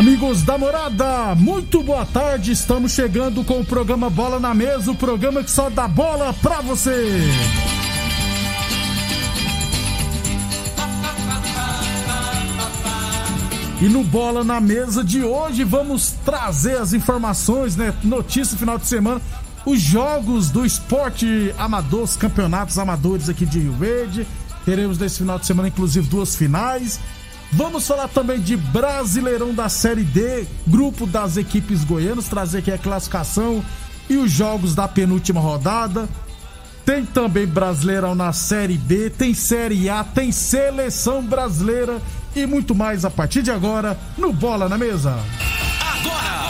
Amigos da morada, muito boa tarde. Estamos chegando com o programa Bola na Mesa o programa que só dá bola pra você. E no Bola na Mesa de hoje vamos trazer as informações, né? Notícia final de semana, os jogos do esporte amador, os campeonatos amadores aqui de Rio Verde. Teremos nesse final de semana, inclusive, duas finais. Vamos falar também de Brasileirão da Série D, grupo das equipes goianas, trazer aqui a classificação e os jogos da penúltima rodada. Tem também Brasileirão na Série B, tem Série A, tem Seleção Brasileira e muito mais a partir de agora no Bola na Mesa. Agora!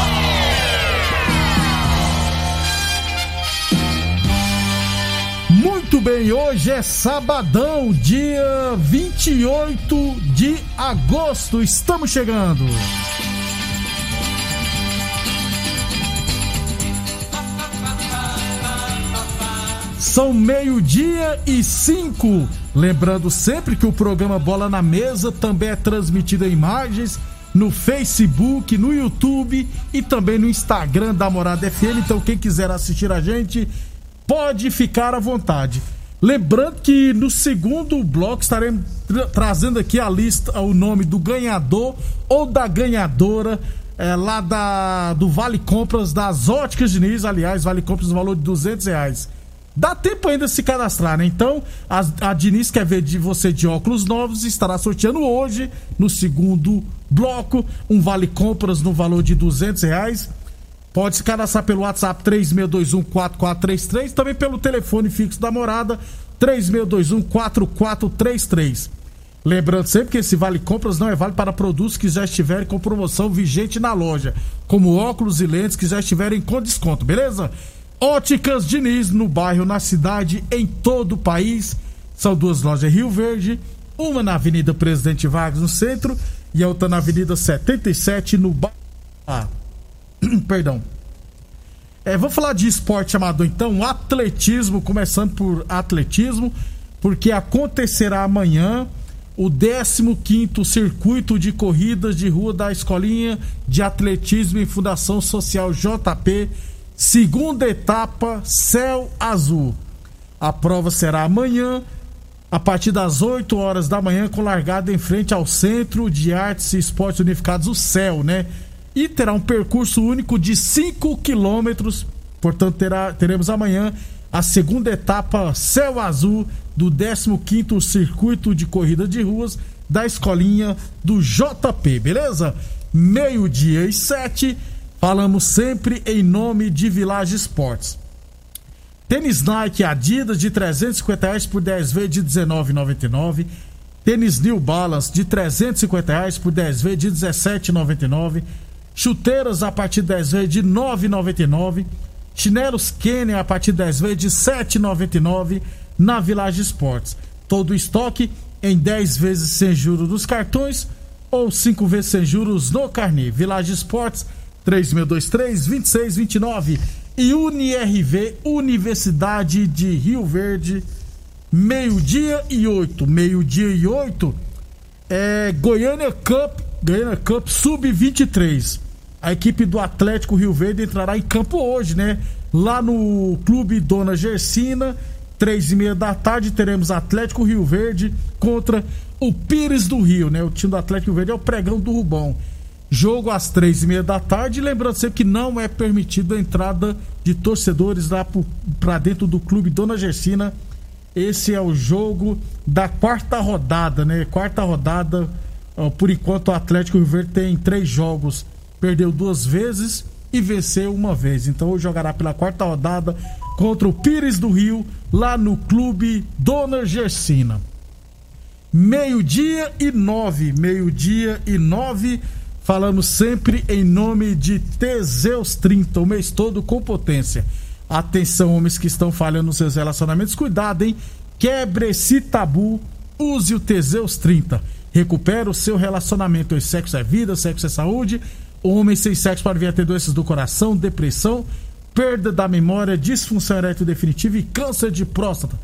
bem, hoje é sabadão, dia 28 de agosto. Estamos chegando. São meio-dia e cinco. Lembrando sempre que o programa Bola na Mesa também é transmitido em imagens no Facebook, no YouTube e também no Instagram da Morada FM. Então, quem quiser assistir a gente, pode ficar à vontade. Lembrando que no segundo bloco estaremos tra trazendo aqui a lista, o nome do ganhador ou da ganhadora é, lá da, do Vale Compras das Óticas Diniz. Aliás, Vale Compras no valor de 200 reais. Dá tempo ainda de se cadastrar, né? Então, a, a Diniz quer ver de você de óculos novos estará sorteando hoje, no segundo bloco, um Vale Compras no valor de 200 reais. Pode se cadastrar pelo WhatsApp 36214433, também pelo telefone fixo da morada 36214433. Lembrando sempre que esse vale compras não é vale para produtos que já estiverem com promoção vigente na loja, como óculos e lentes que já estiverem com desconto, beleza? Óticas Diniz no bairro, na cidade, em todo o país. São duas lojas Rio Verde, uma na Avenida Presidente Vargas no centro e a outra na Avenida 77 no bairro. Perdão. É, vou falar de esporte amador então, atletismo, começando por atletismo, porque acontecerá amanhã o 15º circuito de corridas de rua da Escolinha de Atletismo em Fundação Social JP, segunda etapa, Céu Azul. A prova será amanhã, a partir das 8 horas da manhã, com largada em frente ao Centro de Artes e Esportes Unificados, o CEL, né? E terá um percurso único de 5 quilômetros. Portanto, terá, teremos amanhã a segunda etapa Céu Azul do 15º Circuito de Corrida de Ruas da Escolinha do JP, beleza? Meio-dia e sete, falamos sempre em nome de Village Esportes. Tênis Nike Adidas de 350 reais por 10 vezes de 19,99. Tênis New Balance de 350 reais por 10 vezes de 17,99. Chuteiras a partir de 10 vezes de 9,99. Chinelos Kenner a partir de 10 vezes de 7,99 na Village Esportes. Todo o estoque em 10 vezes sem juros dos cartões ou 5 vezes sem juros no carnê. Village Esportes 3623 2629 e UniRV Universidade de Rio Verde meio-dia e 8. Meio-dia e 8 é Goiânia Cup Goiânia Cup Sub-23. A equipe do Atlético Rio Verde entrará em campo hoje, né? Lá no Clube Dona Gersina, três e meia da tarde, teremos Atlético Rio Verde contra o Pires do Rio, né? O time do Atlético Rio Verde é o pregão do Rubão. Jogo às três e meia da tarde. Lembrando sempre que não é permitida a entrada de torcedores lá para dentro do clube Dona Gersina. Esse é o jogo da quarta rodada, né? Quarta rodada. Por enquanto, o Atlético Verde tem três jogos. Perdeu duas vezes e venceu uma vez. Então, hoje jogará pela quarta rodada contra o Pires do Rio, lá no Clube Dona Gersina. Meio-dia e nove, meio-dia e nove, falamos sempre em nome de Teseus 30, o mês todo com potência. Atenção, homens que estão falhando nos seus relacionamentos, cuidado, hein? Quebre esse tabu, use o Teseus 30. Recupera o seu relacionamento. O sexo é vida, sexo é saúde. Homem sem sexo pode vir a ter doenças do coração, depressão perda da memória, disfunção erétil definitiva e câncer de próstata.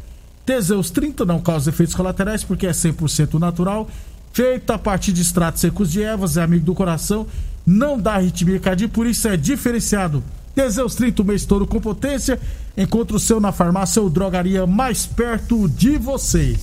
Teseus 30 não causa efeitos colaterais porque é 100% natural, feita a partir de extratos secos de ervas, é amigo do coração, não dá arritmia cardíaca, por isso é diferenciado. Teseus 30, o mês todo com potência. Encontre o seu na farmácia ou drogaria mais perto de você.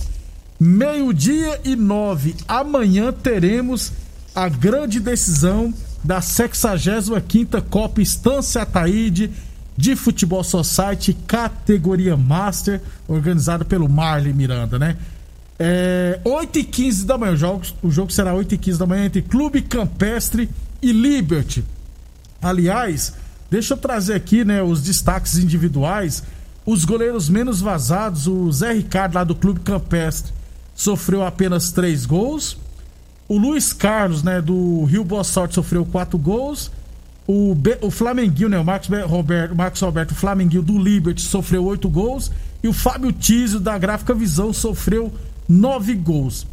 Meio-dia e nove. Amanhã teremos a grande decisão da 65ª Copa Estância Ataíde de Futebol Society, categoria Master, organizado pelo Marley Miranda, né? É, 8 e 15 da manhã, o jogo, o jogo será 8 e 15 da manhã entre Clube Campestre e Liberty. Aliás, deixa eu trazer aqui né, os destaques individuais. Os goleiros menos vazados, o Zé Ricardo lá do Clube Campestre sofreu apenas 3 gols. O Luiz Carlos, né, do Rio Boa Sorte, sofreu 4 gols. O, Be, o Flamenguinho, né? O Marcos Roberto, Marcos Roberto Flamenguinho do Liberty sofreu oito gols. E o Fábio Tizio da Gráfica Visão sofreu nove gols.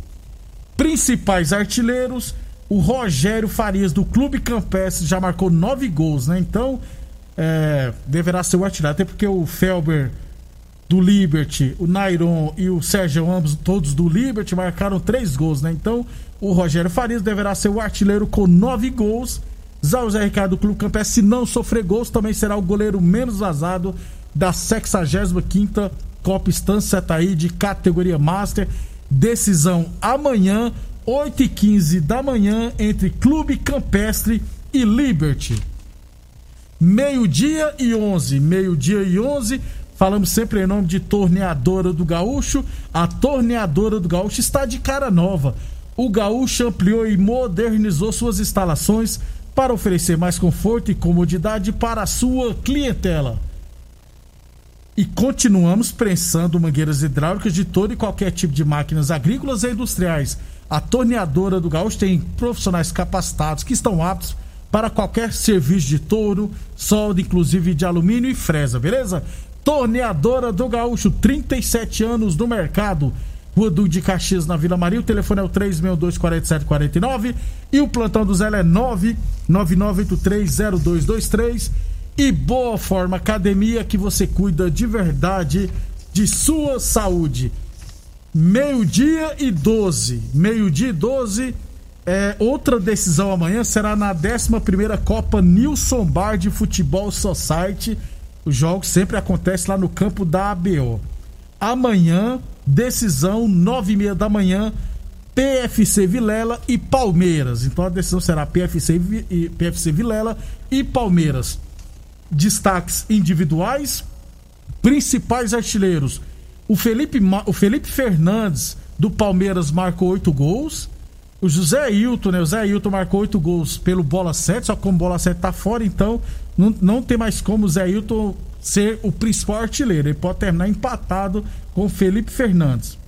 Principais artilheiros, o Rogério Farias do Clube Campestre já marcou nove gols, né? Então, é, deverá ser o artilheiro. Até porque o Felber do Liberty, o Nairon e o Sérgio, ambos todos do Liberty, marcaram três gols, né? Então, o Rogério Farias deverá ser o artilheiro com nove gols já o Zé Ricardo do Clube Campestre, se não sofrer gols, também será o goleiro menos vazado da 65ª Copa Estância Setaí de categoria Master. Decisão amanhã, 8h15 da manhã, entre Clube Campestre e Liberty. Meio-dia e 11. Meio-dia e 11. Falamos sempre em nome de Torneadora do Gaúcho. A Torneadora do Gaúcho está de cara nova. O Gaúcho ampliou e modernizou suas instalações para oferecer mais conforto e comodidade para a sua clientela. E continuamos prensando mangueiras hidráulicas de todo e qualquer tipo de máquinas agrícolas e industriais. A torneadora do Gaúcho tem profissionais capacitados que estão aptos para qualquer serviço de touro, solda, inclusive de alumínio e fresa, beleza? Torneadora do Gaúcho, 37 anos no mercado Rua Duque de Caxias, na Vila Maria. O telefone é o 362-4749. E o plantão do Zé é 999830223. E Boa Forma Academia, que você cuida de verdade de sua saúde. Meio-dia e 12. Meio-dia e 12. É, outra decisão amanhã será na 11 Copa Nilson Bar de Futebol Society. Os jogos sempre acontecem lá no campo da ABO. Amanhã, decisão, nove e meia da manhã, PFC Vilela e Palmeiras. Então a decisão será PFC, e, PFC Vilela e Palmeiras. Destaques individuais, principais artilheiros. O Felipe, o Felipe Fernandes do Palmeiras marcou oito gols. O José Hilton, né? O José Hilton marcou oito gols pelo bola 7, só que como bola 7 tá fora, então não, não tem mais como o Zé Hilton ser o principal artilheiro. Ele pode terminar empatado com Felipe Fernandes.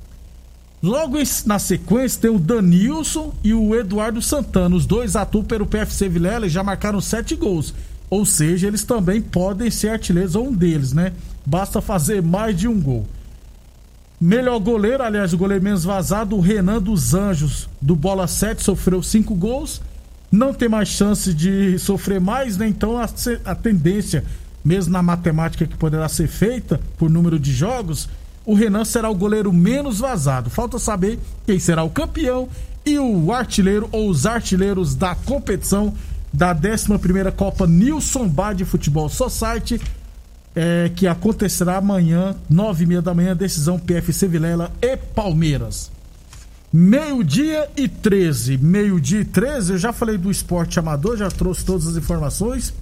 Logo na sequência tem o Danilson e o Eduardo Santana. Os dois atuam pelo PFC Vilela e já marcaram sete gols. Ou seja, eles também podem ser artilheiros, ou um deles, né? Basta fazer mais de um gol. Melhor goleiro, aliás, o goleiro menos vazado, o Renan dos Anjos, do Bola 7, sofreu cinco gols. Não tem mais chance de sofrer mais, né? Então a, a tendência mesmo na matemática que poderá ser feita por número de jogos, o Renan será o goleiro menos vazado. Falta saber quem será o campeão e o artilheiro ou os artilheiros da competição da 11 Copa Nilson Bar de Futebol Society. é, que acontecerá amanhã, nove e meia da manhã, decisão PFC Vilela e Palmeiras. Meio-dia e 13. Meio-dia e 13, eu já falei do esporte amador, já trouxe todas as informações.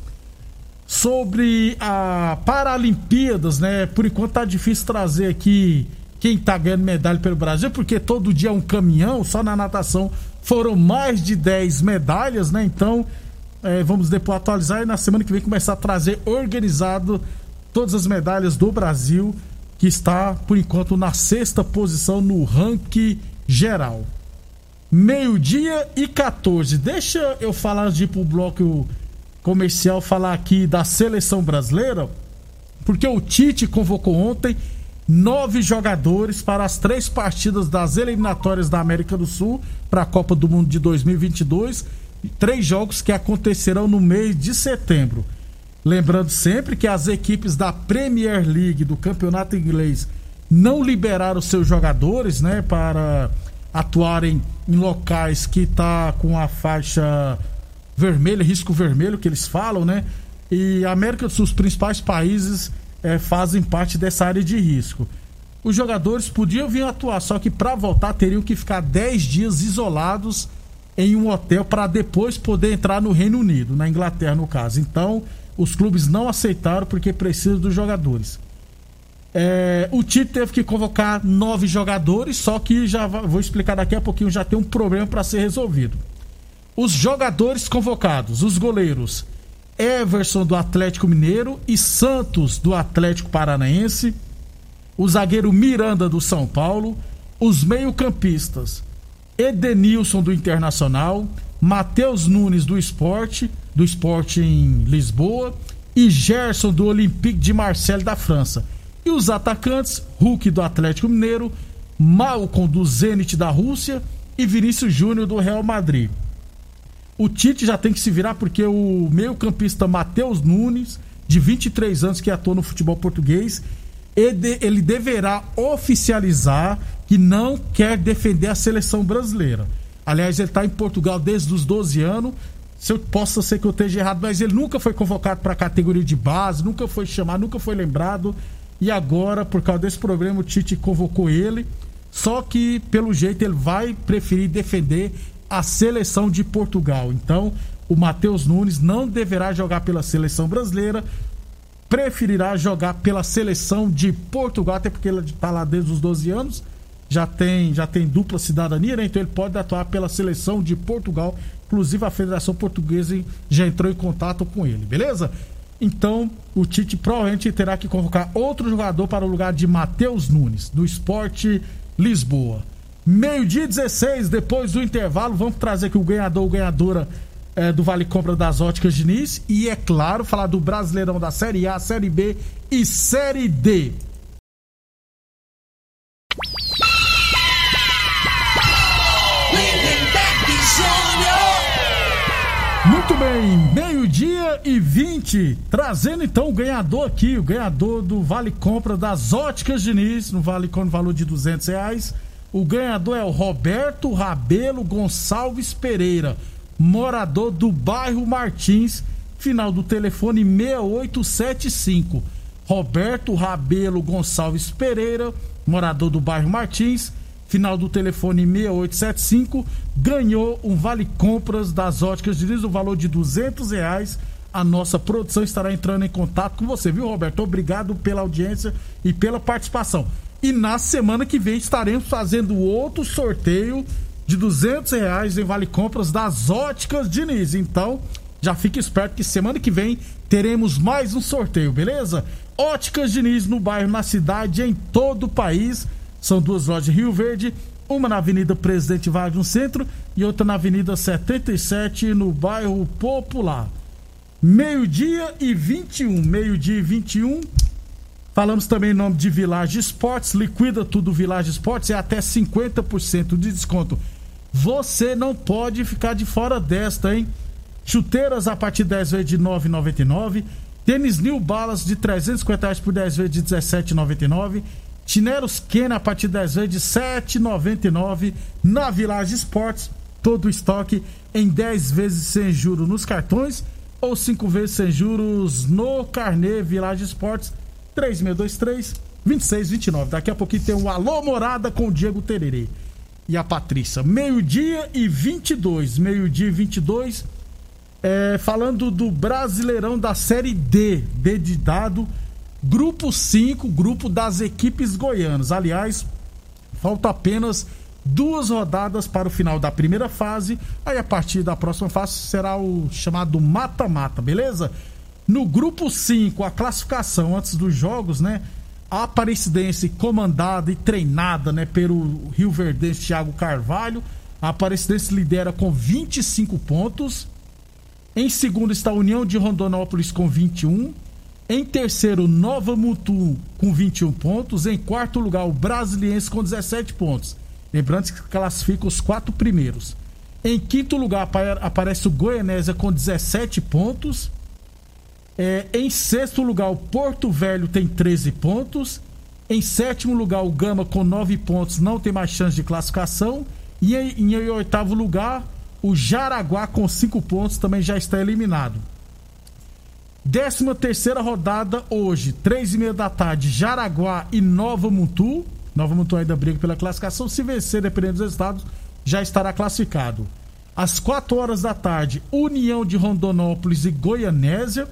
Sobre a Paralimpíadas, né? Por enquanto tá difícil trazer aqui quem tá ganhando medalha pelo Brasil, porque todo dia é um caminhão, só na natação foram mais de 10 medalhas, né? Então, é, vamos depois atualizar e na semana que vem começar a trazer organizado todas as medalhas do Brasil, que está, por enquanto, na sexta posição no ranking geral. Meio-dia e 14. Deixa eu falar de ir pro bloco comercial, falar aqui da seleção brasileira, porque o Tite convocou ontem nove jogadores para as três partidas das eliminatórias da América do Sul para a Copa do Mundo de 2022. Três jogos que acontecerão no mês de setembro. Lembrando sempre que as equipes da Premier League, do campeonato inglês, não liberaram seus jogadores né, para atuarem em locais que está com a faixa vermelha, risco vermelho que eles falam, né? E a América do Sul, os principais países é, fazem parte dessa área de risco. Os jogadores podiam vir atuar, só que para voltar teriam que ficar 10 dias isolados em um hotel para depois poder entrar no Reino Unido, na Inglaterra no caso. Então, os clubes não aceitaram porque precisam dos jogadores. É, o Tite teve que convocar nove jogadores, só que já vou explicar daqui a pouquinho, já tem um problema para ser resolvido. Os jogadores convocados, os goleiros Everson do Atlético Mineiro e Santos do Atlético Paranaense, o zagueiro Miranda do São Paulo, os meio-campistas Edenilson do Internacional, Matheus Nunes do Esporte, do Esporte em Lisboa, e Gerson do Olympique de Marseille da França. E os atacantes, Hulk do Atlético Mineiro, Malcom do Zenit da Rússia e Vinícius Júnior do Real Madrid. O Tite já tem que se virar porque o meio-campista Matheus Nunes, de 23 anos, que atua no futebol português, ele deverá oficializar que não quer defender a seleção brasileira. Aliás, ele está em Portugal desde os 12 anos. Se eu possa ser que eu esteja errado, mas ele nunca foi convocado para a categoria de base, nunca foi chamado, nunca foi lembrado. E agora, por causa desse problema, o Tite convocou ele. Só que, pelo jeito, ele vai preferir defender a seleção de Portugal. Então, o Matheus Nunes não deverá jogar pela seleção brasileira, preferirá jogar pela seleção de Portugal, até porque ele está lá desde os 12 anos, já tem, já tem dupla cidadania, né? então ele pode atuar pela seleção de Portugal. Inclusive a Federação Portuguesa já entrou em contato com ele, beleza? Então o Tite provavelmente terá que convocar outro jogador para o lugar de Matheus Nunes, do Esporte Lisboa. Meio-dia 16, depois do intervalo, vamos trazer aqui o ganhador ou ganhadora é, do Vale Compra das Óticas Diniz. E, é claro, falar do Brasileirão da Série A, Série B e Série D. Muito bem, meio-dia e 20, trazendo então o ganhador aqui, o ganhador do Vale Compra das Óticas Diniz, no Vale com valor de 200 reais. O ganhador é o Roberto Rabelo Gonçalves Pereira, morador do bairro Martins, final do telefone 6875. Roberto Rabelo Gonçalves Pereira, morador do bairro Martins, final do telefone 6875, ganhou um vale compras das óticas de no valor de duzentos reais. A nossa produção estará entrando em contato com você, viu, Roberto? Obrigado pela audiência e pela participação. E na semana que vem estaremos fazendo outro sorteio de 200 reais em Vale Compras das Óticas Diniz. Então, já fique esperto que semana que vem teremos mais um sorteio, beleza? Óticas Diniz no bairro, na cidade, em todo o país. São duas lojas de Rio Verde, uma na Avenida Presidente Vargas no centro e outra na Avenida 77 no bairro Popular. Meio-dia e 21, meio-dia e 21. Falamos também em nome de Village Esportes. Liquida tudo Village Esportes é até 50% de desconto. Você não pode ficar de fora desta, hein? Chuteiras a partir de 10 vezes de 9,99. Tênis New Balas de 350 reais por 10 vezes de 17,99. Chineros Ken a partir de 10 vezes de 7,99. Na Village Esportes, todo o estoque em 10 vezes sem juros nos cartões ou 5 vezes sem juros no carnê Village Esportes 3623 2629. Daqui a pouquinho tem o Alô Morada com o Diego Tererê e a Patrícia. Meio-dia e 22. Meio-dia e 22. É, falando do Brasileirão da Série D, D de grupo 5, grupo das equipes goianas. Aliás, falta apenas duas rodadas para o final da primeira fase. Aí a partir da próxima fase será o chamado mata-mata, beleza? No grupo 5, a classificação antes dos jogos, né? A Aparecidense comandada e treinada, né, pelo Rio Verde Thiago Carvalho. A Aparecidense lidera com 25 pontos. Em segundo está a União de Rondonópolis com 21. Em terceiro, Nova Mutu com 21 pontos. Em quarto lugar, o Brasiliense com 17 pontos. Lembrando que classifica os quatro primeiros. Em quinto lugar aparece o Goianésia com 17 pontos. É, em sexto lugar, o Porto Velho tem 13 pontos. Em sétimo lugar, o Gama com 9 pontos não tem mais chance de classificação. E em, em, em oitavo lugar, o Jaraguá com 5 pontos também já está eliminado. Décima terceira rodada hoje, três e meia da tarde, Jaraguá e Nova Mutu. Nova Mutu ainda briga pela classificação. Se vencer, dependendo dos resultados, já estará classificado. Às 4 horas da tarde, União de Rondonópolis e Goianésia.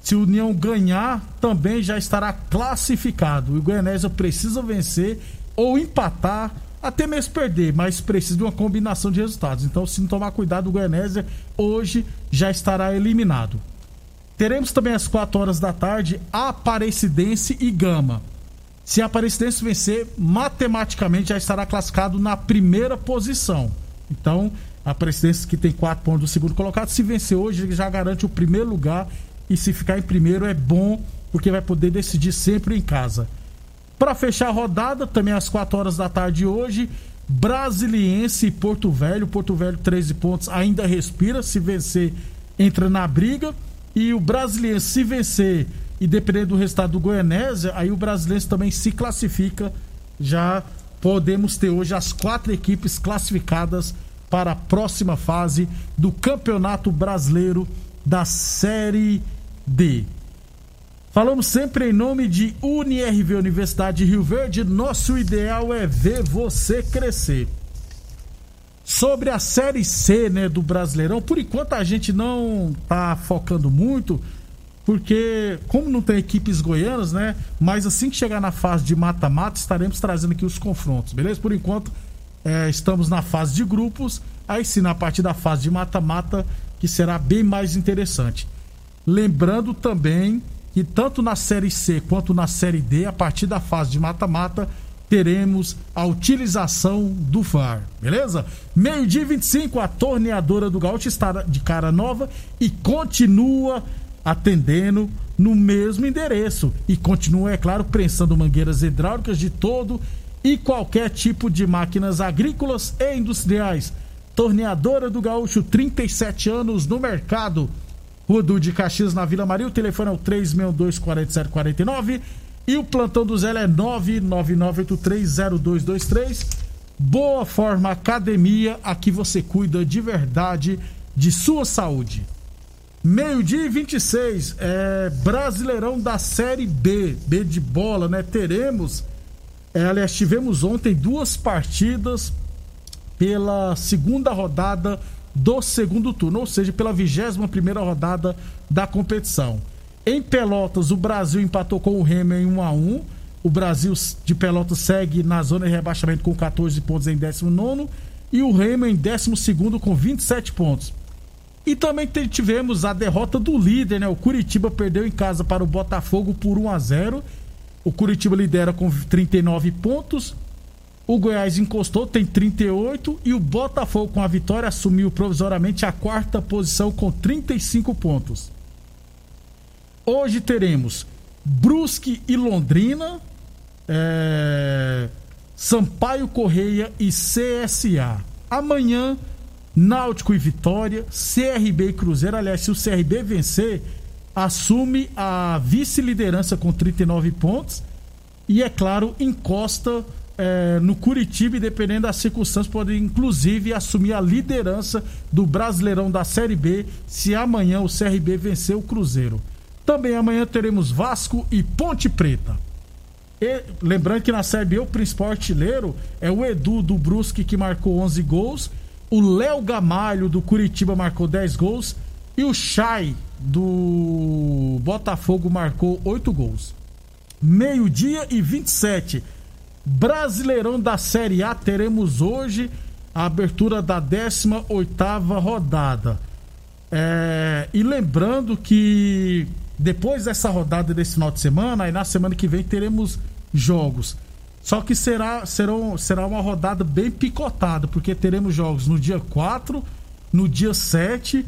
Se União ganhar, também já estará classificado. O Goianésia precisa vencer ou empatar, até mesmo perder, mas precisa de uma combinação de resultados. Então, se não tomar cuidado, o Goianésia hoje já estará eliminado. Teremos também às 4 horas da tarde Aparecidense e Gama. Se Aparecidense vencer, matematicamente já estará classificado na primeira posição. Então, Aparecidense que tem 4 pontos do segundo colocado, se vencer hoje, já garante o primeiro lugar e se ficar em primeiro é bom, porque vai poder decidir sempre em casa. Para fechar a rodada, também às 4 horas da tarde hoje, Brasiliense e Porto Velho. Porto Velho, 13 pontos, ainda respira. Se vencer, entra na briga. E o Brasiliense, se vencer e dependendo do resultado do Goianésia, aí o Brasiliense também se classifica. Já podemos ter hoje as quatro equipes classificadas para a próxima fase do Campeonato Brasileiro da Série D. Falamos sempre em nome de UniRV Universidade de Rio Verde. Nosso ideal é ver você crescer. Sobre a Série C, né, do Brasileirão, por enquanto a gente não tá focando muito, porque como não tem equipes goianas, né, mas assim que chegar na fase de mata-mata, estaremos trazendo aqui os confrontos, beleza? Por enquanto, é, estamos na fase de grupos, aí sim, na partir da fase de mata-mata, que será bem mais interessante. Lembrando também que tanto na Série C quanto na Série D, a partir da fase de mata-mata, teremos a utilização do VAR, beleza? Meio-dia e 25, a torneadora do Gaúcho está de cara nova e continua atendendo no mesmo endereço e continua, é claro, prensando mangueiras hidráulicas de todo e qualquer tipo de máquinas agrícolas e industriais Torneadora do Gaúcho, 37 anos no mercado. Rua de Caxias, na Vila Maria. O telefone é o 362-4749. E o plantão do Zé é 999830223. Boa Forma Academia. Aqui você cuida de verdade de sua saúde. Meio-dia e 26. É Brasileirão da Série B. B de bola, né? Teremos. É, aliás, tivemos ontem duas partidas pela segunda rodada do segundo turno, ou seja, pela 21 primeira rodada da competição. Em Pelotas, o Brasil empatou com o Remo em 1 a 1. O Brasil de Pelotas segue na zona de rebaixamento com 14 pontos em 19 e o Remo em 12 com 27 pontos. E também tivemos a derrota do líder, né? O Curitiba perdeu em casa para o Botafogo por 1 a 0. O Curitiba lidera com 39 pontos. O Goiás encostou, tem 38 e o Botafogo com a vitória assumiu provisoriamente a quarta posição com 35 pontos. Hoje teremos Brusque e Londrina, é... Sampaio Correia e CSA. Amanhã, Náutico e Vitória, CRB e Cruzeiro. Aliás, se o CRB vencer, assume a vice-liderança com 39 pontos e, é claro, encosta é, no Curitiba e dependendo das circunstâncias pode inclusive assumir a liderança do Brasileirão da Série B se amanhã o CRB vencer o Cruzeiro. Também amanhã teremos Vasco e Ponte Preta. E, lembrando que na Série B o principal artilheiro é o Edu do Brusque que marcou 11 gols, o Léo Gamalho do Curitiba marcou 10 gols e o Chay do Botafogo marcou 8 gols. Meio-dia e 27. Brasileirão da Série A teremos hoje a abertura da 18ª rodada. É, e lembrando que depois dessa rodada desse final de semana, aí na semana que vem teremos jogos. Só que será, serão, será uma rodada bem picotada, porque teremos jogos no dia 4, no dia 7.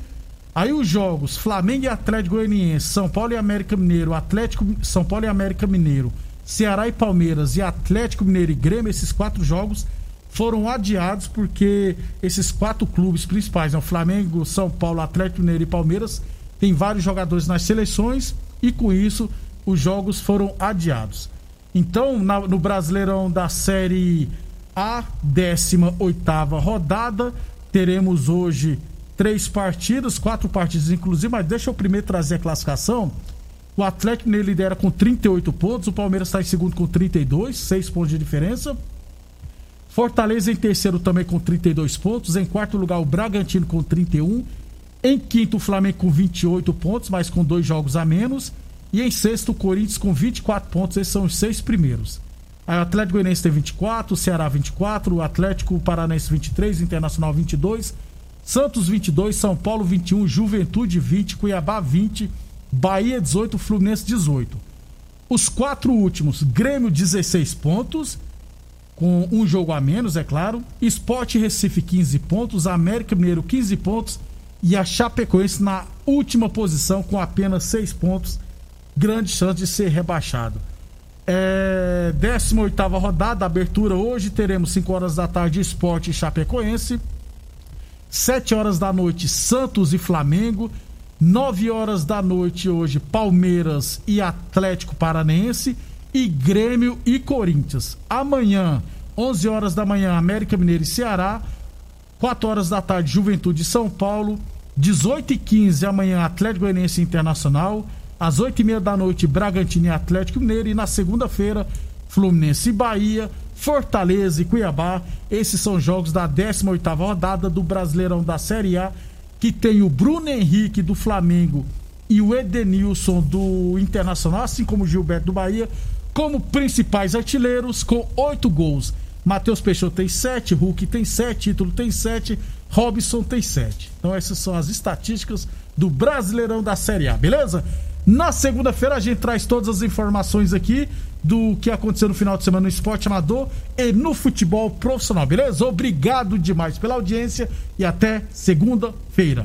Aí os jogos Flamengo e Atlético Goianiense, São Paulo e América Mineiro, Atlético, São Paulo e América Mineiro, Ceará e Palmeiras e Atlético Mineiro e Grêmio, esses quatro jogos foram adiados porque esses quatro clubes principais, né, Flamengo, São Paulo, Atlético Mineiro e Palmeiras, tem vários jogadores nas seleções e com isso os jogos foram adiados. Então, na, no Brasileirão da Série A, 18 rodada, teremos hoje três partidas, quatro partidas inclusive, mas deixa eu primeiro trazer a classificação. O Atlético Mineiro lidera com 38 pontos, o Palmeiras está em segundo com 32, 6 pontos de diferença. Fortaleza em terceiro também com 32 pontos, em quarto lugar o Bragantino com 31 em quinto, o Flamengo com 28 pontos, mas com dois jogos a menos. E em sexto, o Corinthians com 24 pontos. Esses são os seis primeiros. Aí o Atlético Goianiense tem 24, o Ceará 24, o Atlético Paranaense 23, Internacional 22, Santos 22, São Paulo 21, Juventude 20, Cuiabá 20, Bahia 18, Fluminense 18. Os quatro últimos, Grêmio 16 pontos, com um jogo a menos, é claro. Esporte Recife 15 pontos, América Mineiro 15 pontos e a Chapecoense na última posição com apenas seis pontos, grande chance de ser rebaixado. É, 18 rodada, abertura hoje, teremos 5 horas da tarde Esporte e Chapecoense, 7 horas da noite Santos e Flamengo, 9 horas da noite hoje Palmeiras e Atlético Paranense e Grêmio e Corinthians. Amanhã, 11 horas da manhã, América Mineiro e Ceará, 4 horas da tarde Juventude São Paulo, 18 e 15 amanhã, Atlético Goianiense Internacional. Às 8 e meia da noite, Bragantino e Atlético Mineiro. E na segunda-feira, Fluminense e Bahia, Fortaleza e Cuiabá. Esses são jogos da 18 rodada do Brasileirão da Série A, que tem o Bruno Henrique do Flamengo e o Edenilson do Internacional, assim como o Gilberto do Bahia, como principais artilheiros com oito gols. Matheus Peixoto tem sete, Hulk tem sete, Título tem sete, Robson tem sete. Então essas são as estatísticas do Brasileirão da Série A, beleza? Na segunda-feira a gente traz todas as informações aqui do que aconteceu no final de semana no esporte amador e no futebol profissional, beleza? Obrigado demais pela audiência e até segunda-feira.